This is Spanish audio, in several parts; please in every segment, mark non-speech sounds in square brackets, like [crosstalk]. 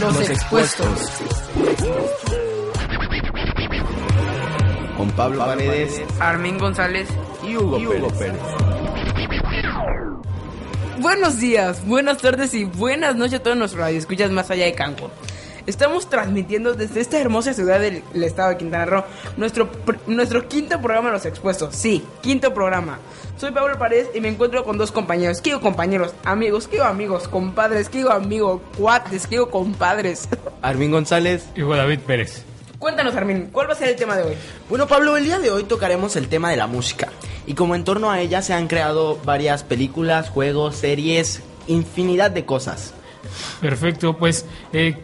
Los, expuestos. Con Pablo Paredes, Armin González y Hugo, Pérez. Buenos días, buenas tardes y buenas noches a todos nuestros radioescuchas más allá de Cancún. Estamos transmitiendo desde esta hermosa ciudad del, estado de Quintana Roo nuestro, nuestro quinto programa Los Expuestos. Sí, quinto programa. Soy Pablo Paredes y me encuentro con dos compañeros. ¿Qué digo compañeros? Amigos, ¿qué digo amigos? Compadres, ¿qué digo amigos? Cuates, ¿qué digo compadres? [laughs] Armin González y David Pérez. Cuéntanos, Armin, ¿cuál va a ser el tema de hoy? Bueno, Pablo, el día de hoy tocaremos el tema de la música. Y como en torno a ella se han creado varias películas, juegos, series, infinidad de cosas. Perfecto, pues eh,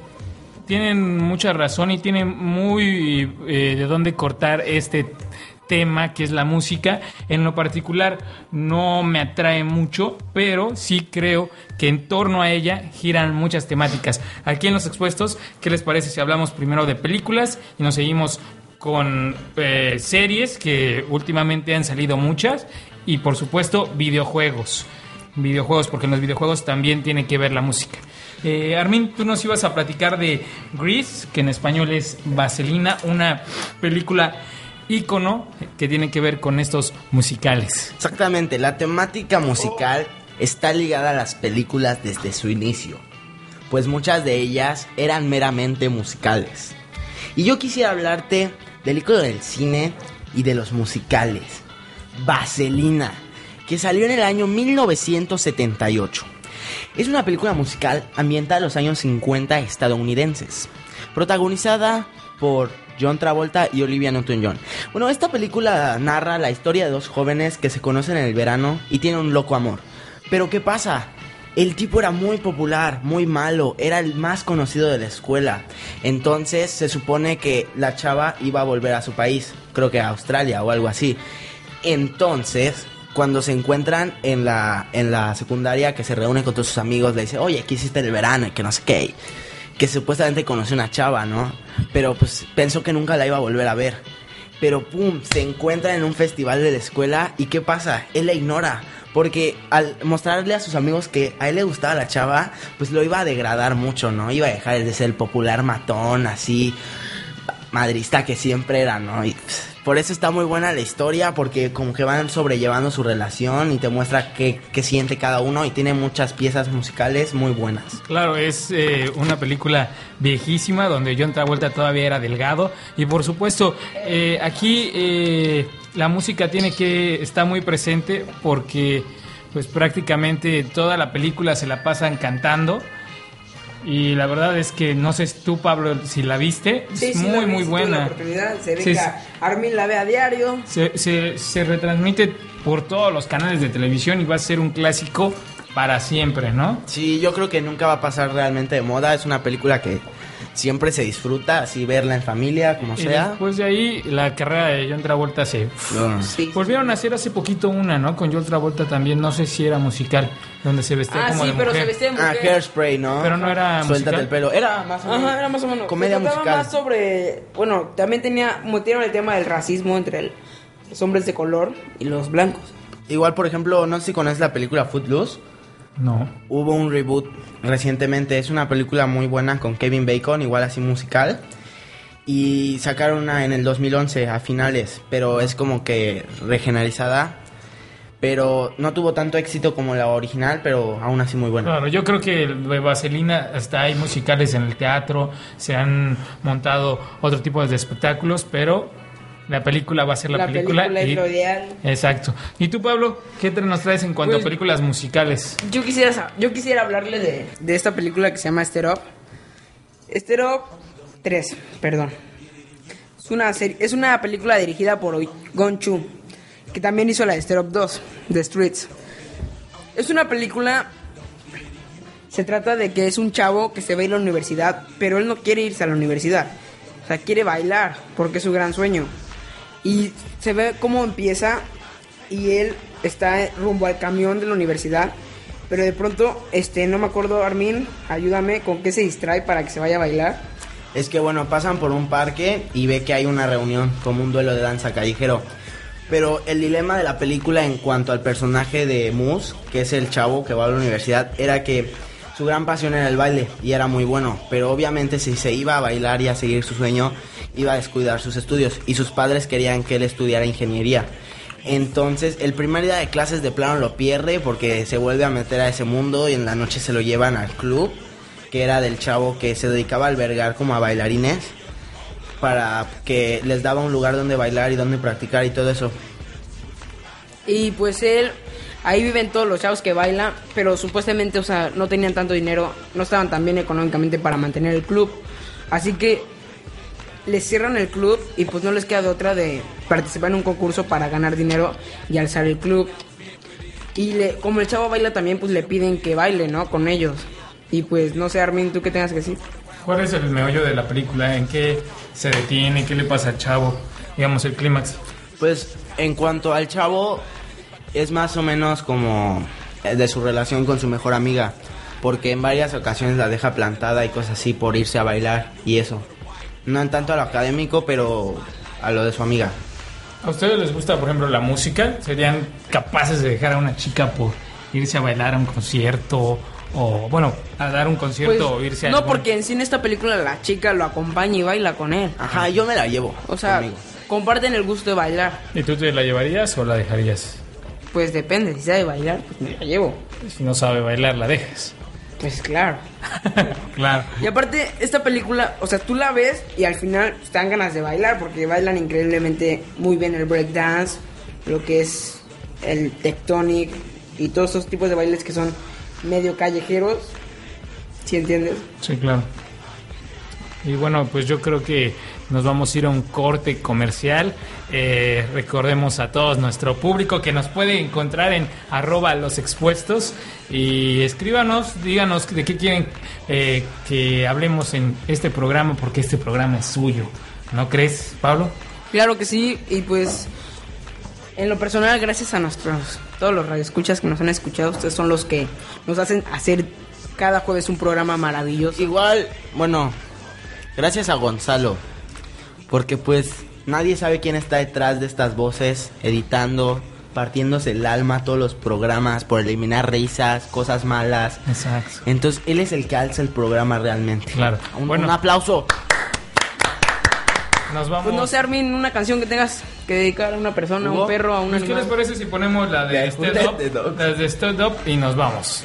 tienen mucha razón y tienen muy eh, de dónde cortar este tema que es la música. En lo particular no me atrae mucho, pero sí creo que en torno a ella giran muchas temáticas. Aquí en los expuestos, ¿qué les parece si hablamos primero de películas y nos seguimos con eh, series que últimamente han salido muchas y por supuesto videojuegos? Videojuegos, porque en los videojuegos también tiene que ver la música. Eh, Armin, tú nos ibas a platicar de Grease, que en español es Vaselina, una película ícono que tiene que ver con estos musicales. Exactamente, la temática musical está ligada a las películas desde su inicio, pues muchas de ellas eran meramente musicales. Y yo quisiera hablarte del ícono del cine y de los musicales, Vaselina, que salió en el año 1978. Es una película musical ambientada en los años 50 estadounidenses, protagonizada por John Travolta y Olivia Newton-John. Bueno, esta película narra la historia de dos jóvenes que se conocen en el verano y tienen un loco amor. Pero ¿qué pasa? El tipo era muy popular, muy malo, era el más conocido de la escuela. Entonces se supone que la chava iba a volver a su país, creo que a Australia o algo así. Entonces, cuando se encuentran en la, en la secundaria, que se reúnen con todos sus amigos, le dice, oye, ¿qué hiciste el verano? Y que no sé qué que supuestamente conoció una chava, ¿no? Pero pues pensó que nunca la iba a volver a ver. Pero pum, se encuentra en un festival de la escuela y ¿qué pasa? Él la ignora. Porque al mostrarle a sus amigos que a él le gustaba la chava, pues lo iba a degradar mucho, ¿no? Iba a dejar de ser el popular matón, así, madrista que siempre era, ¿no? Y pues, por eso está muy buena la historia, porque como que van sobrellevando su relación y te muestra qué, siente cada uno y tiene muchas piezas musicales muy buenas. Claro, es eh, una película viejísima donde John Travolta todavía era delgado y por supuesto eh, aquí eh, la música tiene que estar muy presente porque pues prácticamente toda la película se la pasan cantando y la verdad es que no sé tú, Pablo, si la viste. es muy, muy buena. Se ve que Armin la ve a diario. Se, se, se retransmite por todos los canales de televisión y va a ser un clásico para siempre, ¿no? Sí, yo creo que nunca va a pasar realmente de moda. Es una película que siempre se disfruta, así verla en familia, como sea. Después de ahí, la carrera de John Travolta se... Volvieron a hacer hace poquito una, ¿no? Con John Travolta también, no sé si era musical, donde se vestía ah, como sí, pero se vestía Ah, Hairspray, ¿no? Pero no era Suéltate el pelo. Era más o menos... Ajá, era más o menos. Comedia musical. más sobre... Bueno, también tenía... Metieron el tema del racismo entre los hombres de color y los blancos. Igual, por ejemplo, no sé si conoces la película Footloose. No. Hubo un reboot recientemente. Es una película muy buena con Kevin Bacon, igual así musical. Y sacaron una en el 2011 a finales, pero es como que regenerizada. Pero no tuvo tanto éxito como la original, pero aún así muy buena. Claro, yo creo que de Vaselina hasta hay musicales en el teatro, se han montado otro tipo de espectáculos, pero la película va a ser la, película. Exacto. ¿Y tú, Pablo, qué nos traes en cuanto a pues, películas musicales? Yo quisiera, yo quisiera hablarle de, de esta película que se llama Sterop. Sterop 3, perdón. Es una, serie, es una película dirigida por Gon Chu, que también hizo la de Sterop 2, The Streets. Es una película... Se trata de que es un chavo que se va a ir a la universidad, pero él no quiere irse a la universidad. O sea, quiere bailar, porque es su gran sueño. Y se ve cómo empieza y él está rumbo al camión de la universidad. Pero de pronto, este, no me acuerdo, Armin, ayúdame, ¿con qué se distrae para que se vaya a bailar? Es que bueno, pasan por un parque y ve que hay una reunión, como un duelo de danza callejero. Pero el dilema de la película en cuanto al personaje de Moose, que es el chavo que va a la universidad, era que su gran pasión era el baile y era muy bueno, pero obviamente si se iba a bailar y a seguir su sueño, iba a descuidar sus estudios y sus padres querían que él estudiara ingeniería. Entonces, el primer día de clases de plano lo pierde porque se vuelve a meter a ese mundo y en la noche se lo llevan al club, que era del chavo que se dedicaba a albergar como a bailarines, para que les daba un lugar donde bailar y donde practicar y todo eso. Y pues él, ahí viven todos los chavos que bailan, pero supuestamente, o sea, no tenían tanto dinero, no estaban tan bien económicamente para mantener el club. Así que les cierran el club y pues no les queda de otra de participar en un concurso para ganar dinero y alzar el club. Y le, como el chavo baila también, pues le piden que baile, ¿no? Con ellos. Y pues no sé, Armin, ¿tú qué tengas que decir? ¿Cuál es el meollo de la película? ¿En qué se detiene? ¿Qué le pasa al chavo? Digamos, el clímax. Pues en cuanto al chavo, es más o menos como eh, de su relación con su mejor amiga, porque en varias ocasiones la deja plantada y cosas así por irse a bailar y eso. No en tanto a lo académico, pero a lo de su amiga. ¿A ustedes les gusta, por ejemplo, la música? ¿Serían capaces de dejar a una chica por irse a bailar a un concierto? O, bueno, a dar un concierto o Pues, irse a... no, algún- porque en sí en esta película la chica lo acompaña y baila con él. Ajá, yo me la llevo. O sea, conmigo. comparten el gusto de bailar. ¿Y tú te la llevarías o la dejarías? Pues depende, si sabe bailar, pues me la llevo. Si no sabe bailar, la dejas. Pues claro. [laughs] claro. Y aparte, esta película, o sea, tú la ves y al final pues, te dan ganas de bailar porque bailan increíblemente muy bien el breakdance, lo que es el tectonic y todos esos tipos de bailes que son medio callejeros. ¿Sí entiendes? Sí, claro. Y bueno, pues yo creo que nos vamos a ir a un corte comercial. Eh, recordemos a todos nuestro público que nos puede encontrar en arroba los expuestos y escríbanos, díganos de qué quieren eh, que hablemos en este programa porque este programa es suyo. ¿No crees, Pablo? Claro que sí, y pues en lo personal, gracias a nuestros, todos los radioescuchas que nos han escuchado, ustedes son los que nos hacen hacer cada jueves un programa maravilloso. Igual, bueno, gracias a Gonzalo, porque pues nadie sabe quién está detrás de estas voces, editando, partiéndose el alma todos los programas por eliminar risas, cosas malas. Exacto. Entonces, él es el que alza el programa realmente. Claro. Un, Bueno. un aplauso. Nos vamos. Pues no sé, Armin, una canción que tengas que dedicar a una persona, a un perro, a un Pues, ¿Qué les animal. parece si ponemos la de De Stand Up, Dogs. la de Stand Up y nos vamos?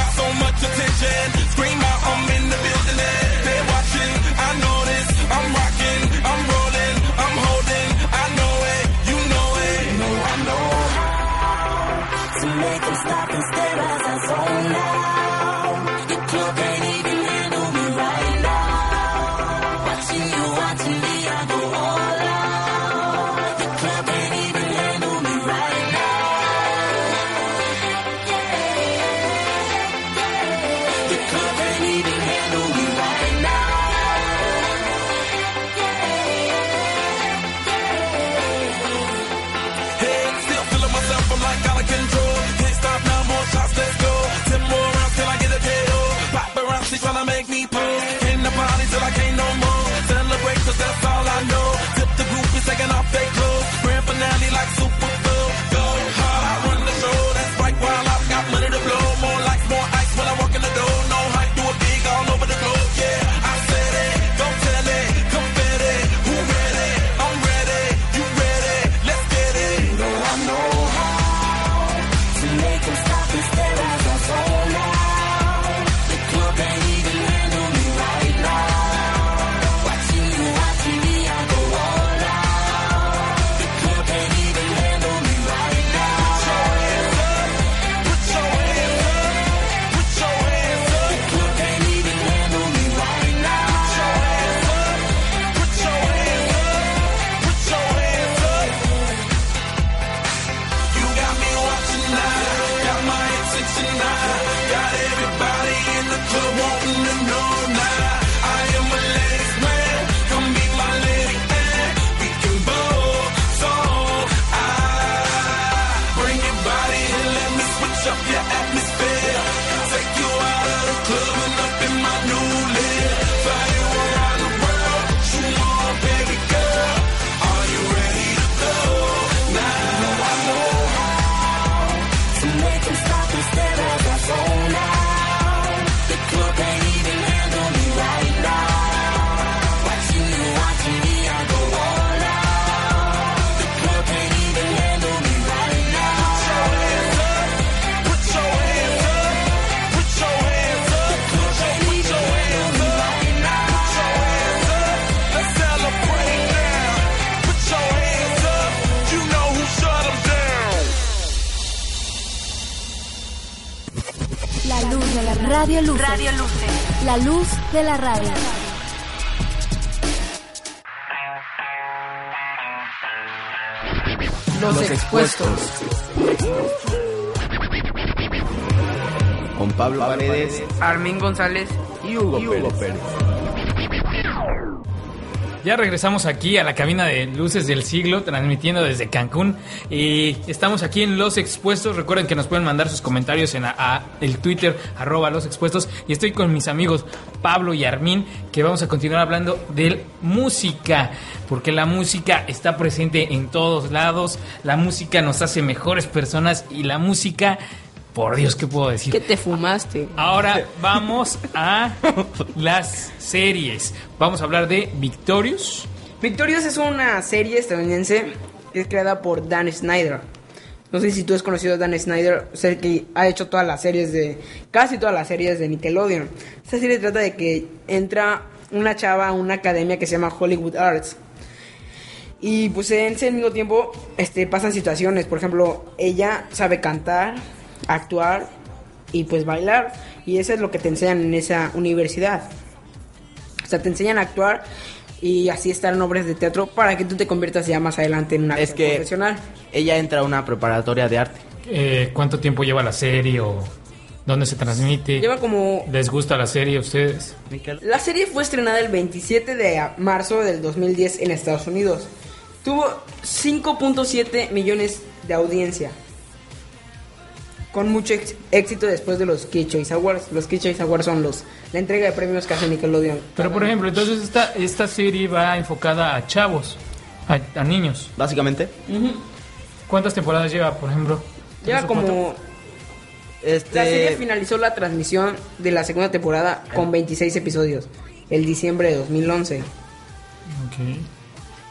Scream out, I'm in Radio Luces. La luz de la radio. Los, expuestos. Con Pablo Paredes Armin González. y Hugo, Pérez. Ya regresamos aquí a la cabina de Luces del Siglo, transmitiendo desde Cancún. Y estamos aquí en Los Expuestos. Recuerden que nos pueden mandar sus comentarios en el Twitter, arroba Los Expuestos. Y estoy con mis amigos Pablo y Armin, que vamos a continuar hablando de música. Porque la música está presente en todos lados. La música nos hace mejores personas. Y la música, por Dios, ¿qué puedo decir? ¿Qué te fumaste? Ahora vamos a las series. Vamos a hablar de Victorious. Victorious es una serie estadounidense que es creada por Dan Snyder. No sé si tú has conocido a Dan Snyder, o sea, el que ha hecho todas las series de. casi todas las series de Nickelodeon. Esta serie trata de que entra una chava a una academia que se llama Hollywood Arts. Y pues en ese mismo tiempo este, pasan situaciones. Por ejemplo, ella sabe cantar, actuar y pues bailar. Y eso es lo que te enseñan en esa universidad. O sea, te enseñan a actuar y así estar en obras de teatro para que tú te conviertas ya más adelante en una Es que profesional. ella entra a una preparatoria de arte. Eh, ¿Cuánto tiempo lleva la serie o dónde se transmite? Lleva como... ¿Les gusta la serie a ustedes? La serie fue estrenada el 27 de marzo del 2010 en Estados Unidos. Tuvo 5.7 millones de audiencia. Con mucho éxito después de los Kid Choice Awards. Los Kid Choice Awards son los, la entrega de premios que hace Nickelodeon. Pero por ejemplo, entonces esta, esta serie va enfocada a chavos, a, a niños. Básicamente. ¿Cuántas temporadas lleva, por ejemplo? Lleva como... La serie Este, finalizó la transmisión de la segunda temporada con 26 episodios. El diciembre de 2011. Ok.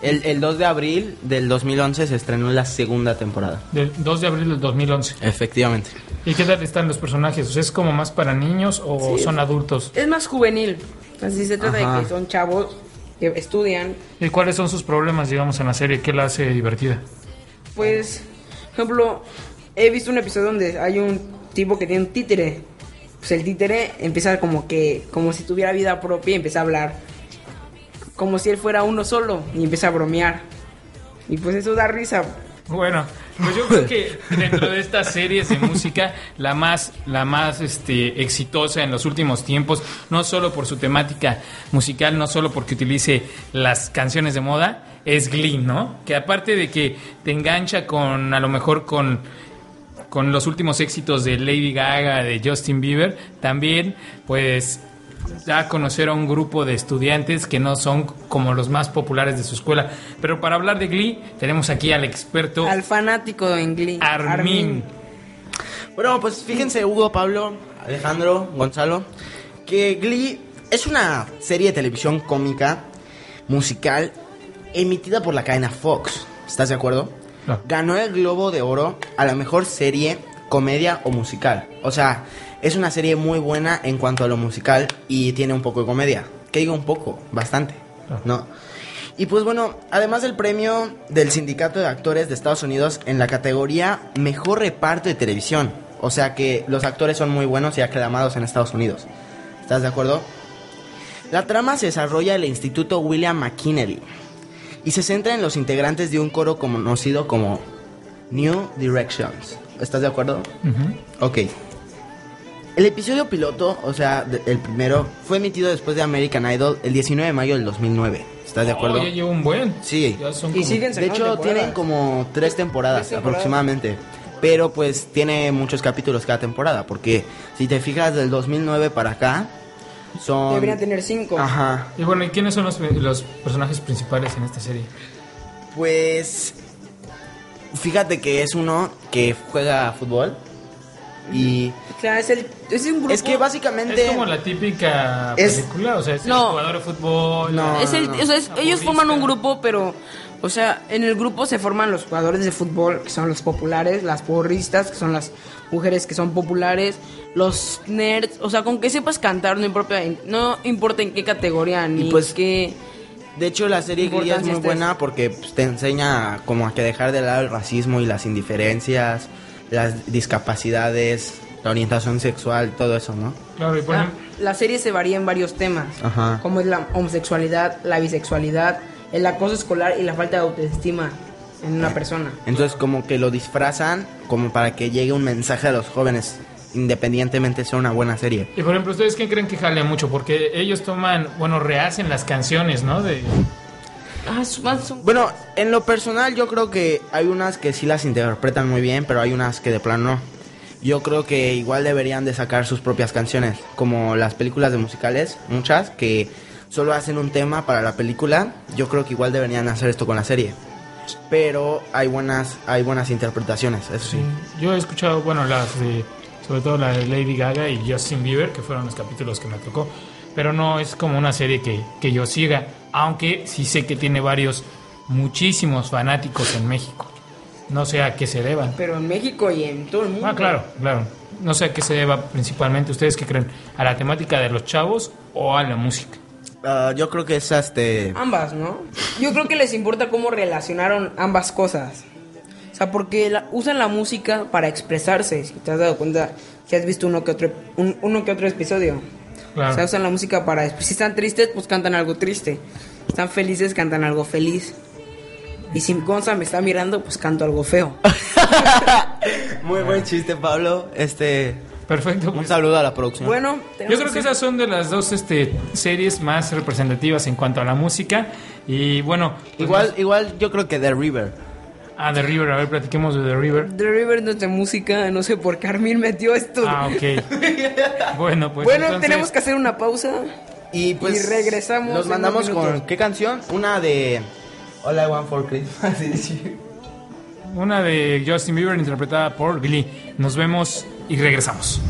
El, el 2 de abril del 2011 se estrenó la segunda temporada. Del 2 de abril del 2011. Efectivamente. ¿Y qué tal están los personajes? ¿Es como más para niños o Sí. son adultos? Es más juvenil. Así se trata Ajá. de que son chavos que estudian. ¿Y cuáles son sus problemas, digamos, en la serie? ¿Qué la hace divertida? Pues, por ejemplo, he visto un episodio donde hay un tipo que tiene un títere. Pues el títere empieza como que, como si tuviera vida propia y empieza a hablar. Como si él fuera uno solo y empieza a bromear. Y pues eso da risa. Bueno, pues yo creo que dentro de estas series de música, la más, la más este, exitosa en los últimos tiempos, no solo por su temática musical, no solo porque utilice las canciones de moda, es Glee, ¿no? Que aparte de que te engancha con, a lo mejor con, con los últimos éxitos de Lady Gaga, de Justin Bieber, también, pues da a conocer a un grupo de estudiantes que no son como los más populares de su escuela. Pero para hablar de Glee, tenemos aquí al experto Al fanático en Glee. Armin. Bueno, pues fíjense, Hugo, Pablo, Alejandro, Gonzalo, que Glee es una serie de televisión cómica, musical, emitida por la cadena Fox. ¿Estás de acuerdo? Claro. Ganó el Globo de Oro a la mejor serie, comedia o musical. O sea, es una serie muy buena en cuanto a lo musical y tiene un poco de comedia. Que digo un poco, bastante, Claro. ¿no? Y pues bueno, además del premio del Sindicato de Actores de Estados Unidos en la categoría Mejor Reparto de Televisión. O sea que los actores son muy buenos y aclamados en Estados Unidos. ¿Estás de acuerdo? La trama se desarrolla en el Instituto William McKinley y se centra en los integrantes de un coro conocido como New Directions. ¿Estás de acuerdo? Ok. El episodio piloto, o sea, de- el primero, fue emitido después de American Idol el 19 de mayo del 2009. ¿Estás de acuerdo? Oh, ya un buen. Sí. Ya son Y como- siguen De hecho, temporadas. tienen como tres temporadas, Tres temporadas. aproximadamente. Pero pues tiene muchos capítulos cada temporada. Porque si te fijas del 2009 para acá, son... Deberían tener cinco. Ajá. Y bueno, ¿y quiénes son los, los personajes principales en esta serie? Pues... Fíjate que es uno que juega fútbol. Y... O sea, es, el, es un grupo. Es que básicamente... Es como la típica Es- película, o sea, es No. el jugador de fútbol. No. la- Es el- no, o sea, es- la ellos forman un grupo, pero, o sea, en el grupo se forman los jugadores de fútbol, que son los populares, las porristas, que son las mujeres que son populares, los nerds, o sea, con que sepas cantar, no importa, en- no importa en qué categoría ni pues, qué. De hecho, la serie Glee es muy buena porque pues, te enseña como a que dejar de lado el racismo y las indiferencias, las discapacidades, la orientación sexual, todo eso, ¿no? Claro, y por Ah, ejemplo, la serie se varía en varios temas, Ajá. como es la homosexualidad, la bisexualidad, el acoso escolar y la falta de autoestima en una persona. Entonces como que lo disfrazan como para que llegue un mensaje a los jóvenes, independientemente sea una buena serie. y por ejemplo, ¿ustedes qué creen que jale mucho? Porque ellos toman, bueno, rehacen las canciones, ¿no? De, Ah, Bueno, en lo personal yo creo que hay unas que sí las interpretan muy bien, pero hay unas que de plano no. Yo creo que igual deberían de sacar sus propias canciones, como las películas de musicales, muchas que solo hacen un tema para la película. Yo creo que igual deberían hacer esto con la serie. Pero hay buenas hay buenas interpretaciones, eso sí. Yo he escuchado, bueno, las de, sobre todo la de Lady Gaga y Justin Bieber, que fueron los capítulos que me tocó, pero no es como una serie que, que yo siga, aunque sí sé que tiene varios, muchísimos fanáticos en México. No sé a qué se deban. Pero en México y en todo el mundo. Ah, claro, claro. No sé a qué se deba principalmente. ¿Ustedes qué creen? ¿A la temática de los chavos o a la música? Ah, yo creo que es este Ambas, ¿no? Yo creo que les importa cómo relacionaron ambas cosas. O sea, porque la- usan la música para expresarse. Si te has dado cuenta, si has visto uno que otro, un- uno que otro episodio. Claro. O sea, usan la música para... Si están tristes, pues cantan algo triste. Están felices, cantan algo feliz. Y si Gonza me está mirando, pues canto algo feo. [laughs] Muy buen chiste, Pablo. Este Perfecto. un pues. saludo a la producción. Bueno, Yo creo que esas son de las dos este, series más representativas en cuanto a la música. Y bueno, pues igual nos- igual yo creo que The River. Ah, The River, a ver, platiquemos de The River. The River no es de música, no sé por qué Armin metió esto. Ah, ok. [laughs] bueno, pues. bueno, entonces- tenemos que hacer una pausa. Y pues Y regresamos Nos mandamos con. ¿qué canción? Una de All I Want for Christmas. [laughs] Una de Justin Bieber interpretada por Glee. Nos vemos y regresamos.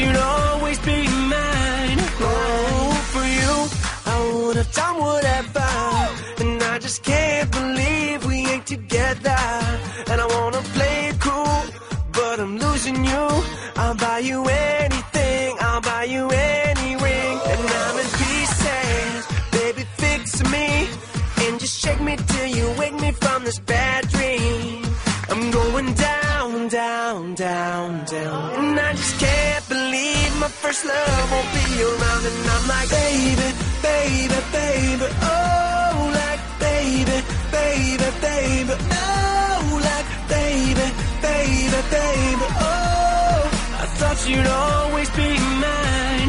You'd always be mine. Oh, for you, I would have done whatever. And I just can't believe love won't be around. And I'm like, baby, baby, baby, oh, like baby, baby, baby, no, like baby, baby, baby, oh. I thought you'd always be mine.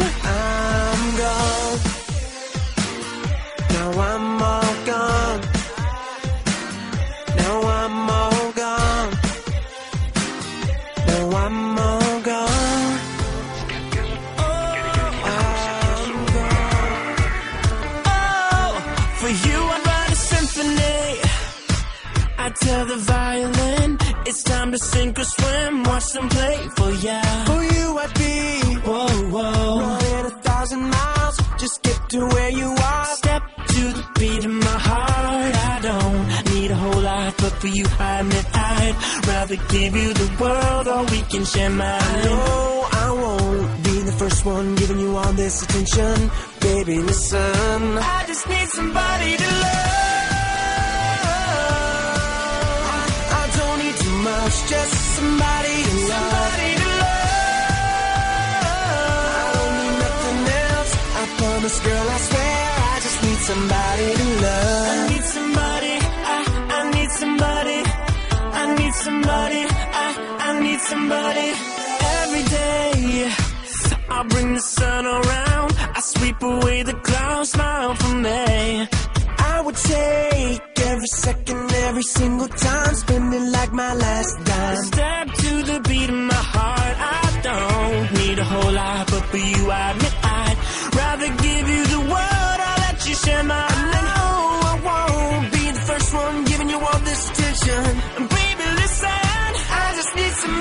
Can. I know I won't be the first one giving you all this attention, baby. Listen, I just need somebody to love. I don't need too much, just somebody to love. Somebody to love. I don't need nothing else. I promise, girl, I swear. I just need somebody to love. I need somebody. I, I need somebody. I need somebody. I, I somebody. Every day I'll bring the sun around. I sweep away the clouds, smile for me. I would take every second, every single time, spend it like my last dime. Step to the beat of my heart. I don't need a whole lot, but for you, I admit I'd rather give you the world. I'll let you share my. No, I won't be the first one giving you all this attention.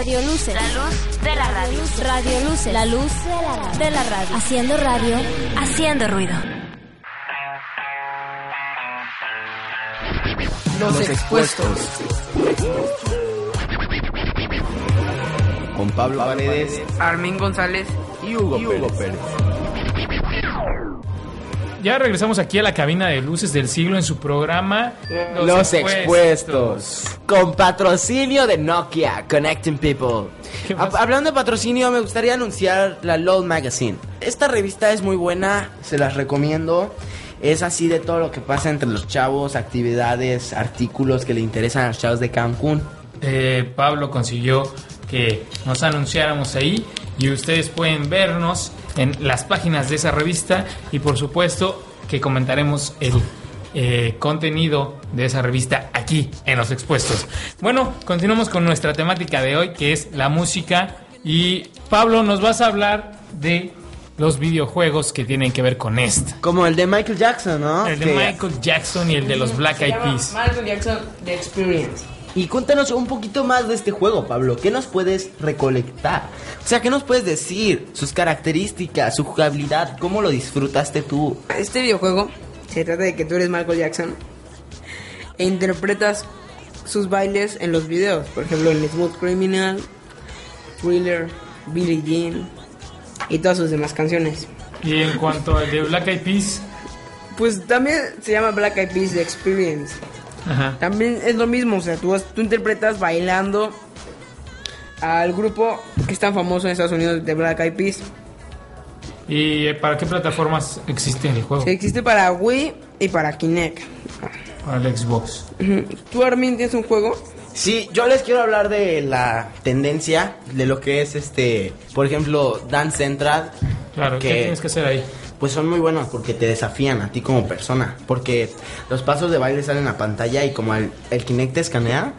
Radio Luces. La luz de la radio. Radio Luces. La luz de la radio. Haciendo radio. Haciendo ruido. Los, expuestos. Con Pablo Paredes Armin González. y Hugo, Pérez. Ya regresamos aquí a la cabina de luces del siglo en su programa Los, expuestos. Con patrocinio de Nokia, Connecting People. Hablando de patrocinio, me gustaría anunciar la LOL Magazine. Esta revista es muy buena, se las recomiendo. Es así de todo lo que pasa entre los chavos, actividades, artículos que le interesan a los chavos de Cancún. Eh, Pablo consiguió que nos anunciáramos ahí y ustedes pueden vernos en las páginas de esa revista y por supuesto que comentaremos el eh, contenido de esa revista aquí en los expuestos. Bueno, continuamos con nuestra temática de hoy que es la música y Pablo nos vas a hablar de los videojuegos que tienen que ver con esto. Como el de Michael Jackson, ¿no? El de Michael Jackson y el de los Black Eyed Peas. Michael Jackson The Experience. Y cuéntanos un poquito más de este juego, Pablo. ¿Qué nos puedes recolectar? O sea, ¿qué nos puedes decir? Sus características, su jugabilidad, ¿cómo lo disfrutaste tú? Este videojuego se trata de que tú eres Michael Jackson e interpretas sus bailes en los videos. Por ejemplo, en Smooth Criminal, Thriller, Billie Jean y todas sus demás canciones. Y en cuanto al de Black Eyed Peas, Pues también se llama Black Eyed Peas The Experience. Ajá. También es lo mismo, o sea, tú, tú interpretas bailando al grupo que es tan famoso en Estados Unidos de Black Eyed Peas. ¿Y eh, para qué plataformas existe el juego? Se existe para Wii y para Kinect. Para el Xbox. ¿Tú, Armin, tienes un juego? Sí, yo les quiero hablar de la tendencia, de lo que es este, por ejemplo, Dance Central. Claro, ¿qué que, tienes que hacer ahí? Pues son muy buenos porque te desafían a ti como persona. Porque los pasos de baile salen a pantalla y como el, el Kinect te escanea,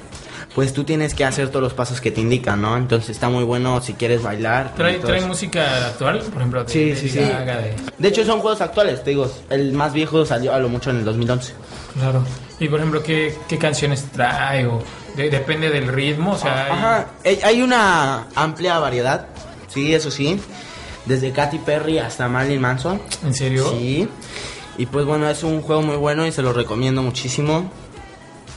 pues tú tienes que hacer todos los pasos que te indican, ¿no? Entonces está muy bueno si quieres bailar. ¿Trae, música actual? Por ejemplo, Sí, sí, sí. De- De hecho son juegos actuales, te digo. El más viejo salió a lo mucho en el 2011. Claro. Y por ejemplo, ¿qué, qué canciones trae? O de- depende del ritmo, o sea... hay- Ajá, hay- hay una amplia variedad, sí, eso sí. Desde Katy Perry hasta Marilyn Manson. ¿En serio? Sí. Y pues bueno, es un juego muy bueno y se lo recomiendo muchísimo.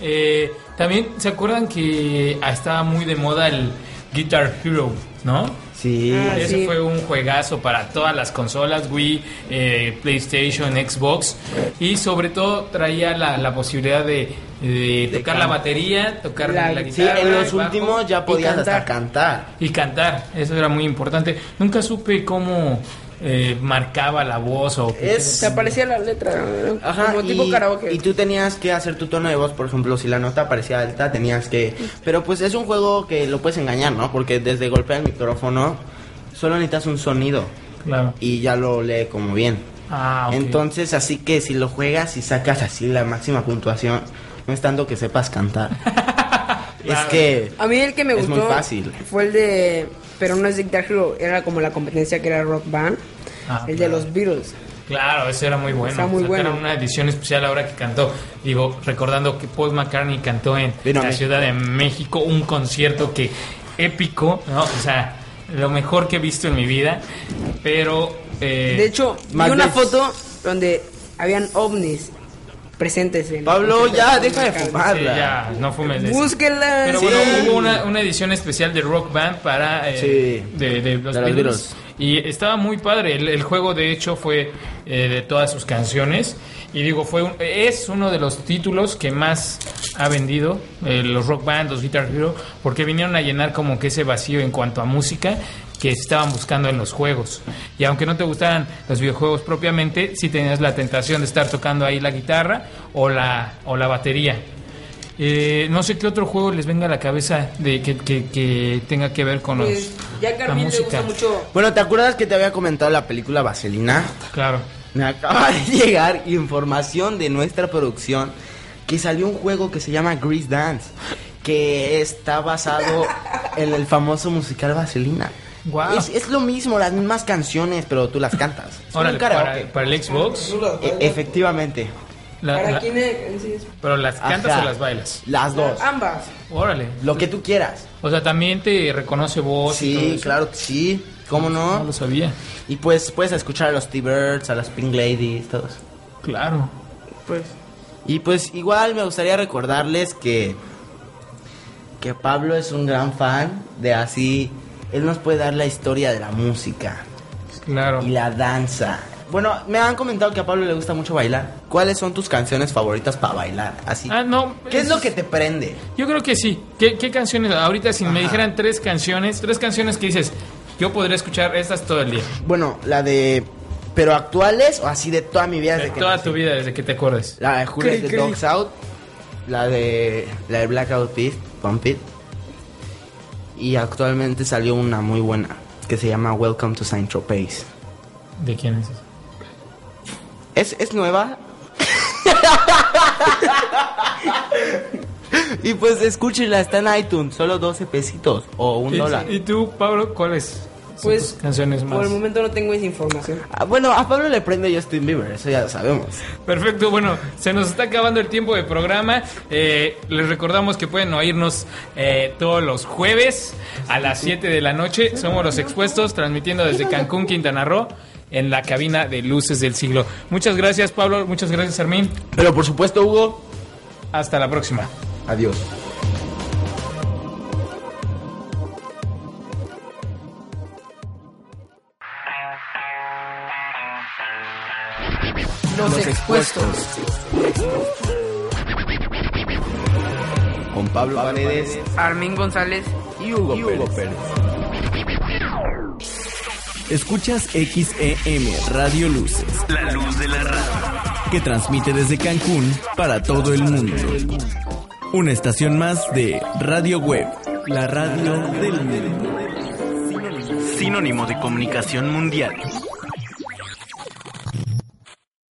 Eh, también, ¿se acuerdan que estaba muy de moda el Guitar Hero, no? Sí. Ah, Ese sí. fue un juegazo para todas las consolas, Wii, eh, PlayStation, Xbox. Y sobre todo traía la, la posibilidad de, de De tocar can- la batería, tocar La- la, sí, Sí, guitarra. en los bajo últimos ya podías hasta cantar. cantar. Y cantar, eso era muy importante. Nunca supe cómo eh, marcaba la voz o... Se aparecía la letra. Ajá, como tipo y, karaoke. y tú tenías que hacer tu tono de voz, por ejemplo, si la nota parecía alta, tenías que... Pero pues es un juego que lo puedes engañar, ¿no? Porque desde golpear el micrófono solo necesitas un sonido Claro. y ya lo lee como bien. Ah, ok. Entonces, así que si lo juegas y sacas así la máxima puntuación, no es tanto que sepas cantar. [laughs] Es Claro. que... A mí el que me Es gustó muy fácil. fue el de... Pero no es de Guitar Hero, era como la competencia que era Rock Band. Ah, el claro. de los Beatles. Claro, ese era muy bueno. Está muy bueno. una edición especial ahora que cantó. Digo, recordando que Paul McCartney cantó en Vino la. Ciudad de México un concierto que épico, ¿no? O sea, lo mejor que he visto en mi vida. Pero. eh, De hecho, vi una foto donde habían ovnis presentes en Pablo, ya, de deja de fumar. Sí, ya, no fumes de. Búsquenla. Pero Sí. bueno, hubo una, una edición especial de Rock Band para eh, Sí. de, de los De los Beatles. Beatles. Y estaba muy padre. El, el juego, de hecho, fue eh, de todas sus canciones. Y digo, fue un- es uno de los títulos que más ha vendido eh, los Rock Band, los Guitar Hero, porque vinieron a llenar como que ese vacío en cuanto a música que estaban buscando en los juegos. Y aunque no te gustaran los videojuegos propiamente, sí tenías la tentación de estar tocando ahí la guitarra o la, o la batería. Eh, no sé qué otro juego les venga a la cabeza de que, que- que tenga que ver con los- Pues, ya la Carmín le gusta música. mucho. Bueno, ¿te acuerdas que te había comentado la película Vaselina? Claro. Me acaba de [laughs] llegar información de nuestra producción que salió un juego que se llama Grease Dance, que está basado en el famoso musical Vaselina. Guau. Es, es lo mismo, las mismas canciones, pero tú las cantas. Órale, para, para el Xbox, E- efectivamente. la- ¿Para la- quién es? Pero las cantas Ajá. o las bailas. Las dos. Ambas. Órale. Lo que tú quieras. O sea, también te reconoce voz. y todo Sí, eso? claro que sí. ¿Cómo No no? lo sabía. Y pues puedes escuchar a los T-Birds, a las Pink Ladies, todos. Claro. Pues. Y pues igual me gustaría recordarles que que Pablo es un gran fan de así él nos puede dar la historia de la música Claro. y la danza. Bueno, me han comentado que a Pablo le gusta mucho bailar. ¿Cuáles son tus canciones favoritas para bailar? Así. Ah, no. ¿Qué es lo que te prende? Yo creo que sí. ¿Qué, qué canciones? Ahorita si me dijeran tres canciones, tres canciones que dices, yo podría escuchar estas todo el día. Bueno, la de pero actuales o así de toda mi vida De desde que toda nací? tu vida, desde que te acuerdes. La de Cri, de. Dogs Out, la de la de Blackout Beast, Pump It. Y actualmente salió una muy buena que se llama Welcome to Saint Tropez. ¿De quién es eso? Es, es nueva. [laughs] y pues escúchenla, está en iTunes, solo 12 pesitos o un ¿Y- dólar. ¿Y tú, Pablo, cuáles son Pues. tus canciones más? Por el momento no tengo esa información. Ah, bueno, a Pablo le prende Justin Bieber, eso ya lo sabemos. Perfecto, bueno, se nos está acabando el tiempo de programa. Eh, les recordamos que pueden oírnos eh, todos los jueves a las 7 de la noche. Somos los expuestos, transmitiendo desde Cancún, Quintana Roo, en la cabina de Luces del Siglo. Muchas gracias, Pablo. Muchas gracias, Armin. Pero por supuesto, Hugo, Hasta la próxima. adiós. Los, expuestos. Con Pablo Paredes Armin González. y Hugo, Pérez. Escuchas XEM Radio Luces. La luz de la radio. Que transmite desde Cancún para todo el mundo. Una estación más de Radio Web. La radio del mundo. Sinónimo de comunicación mundial.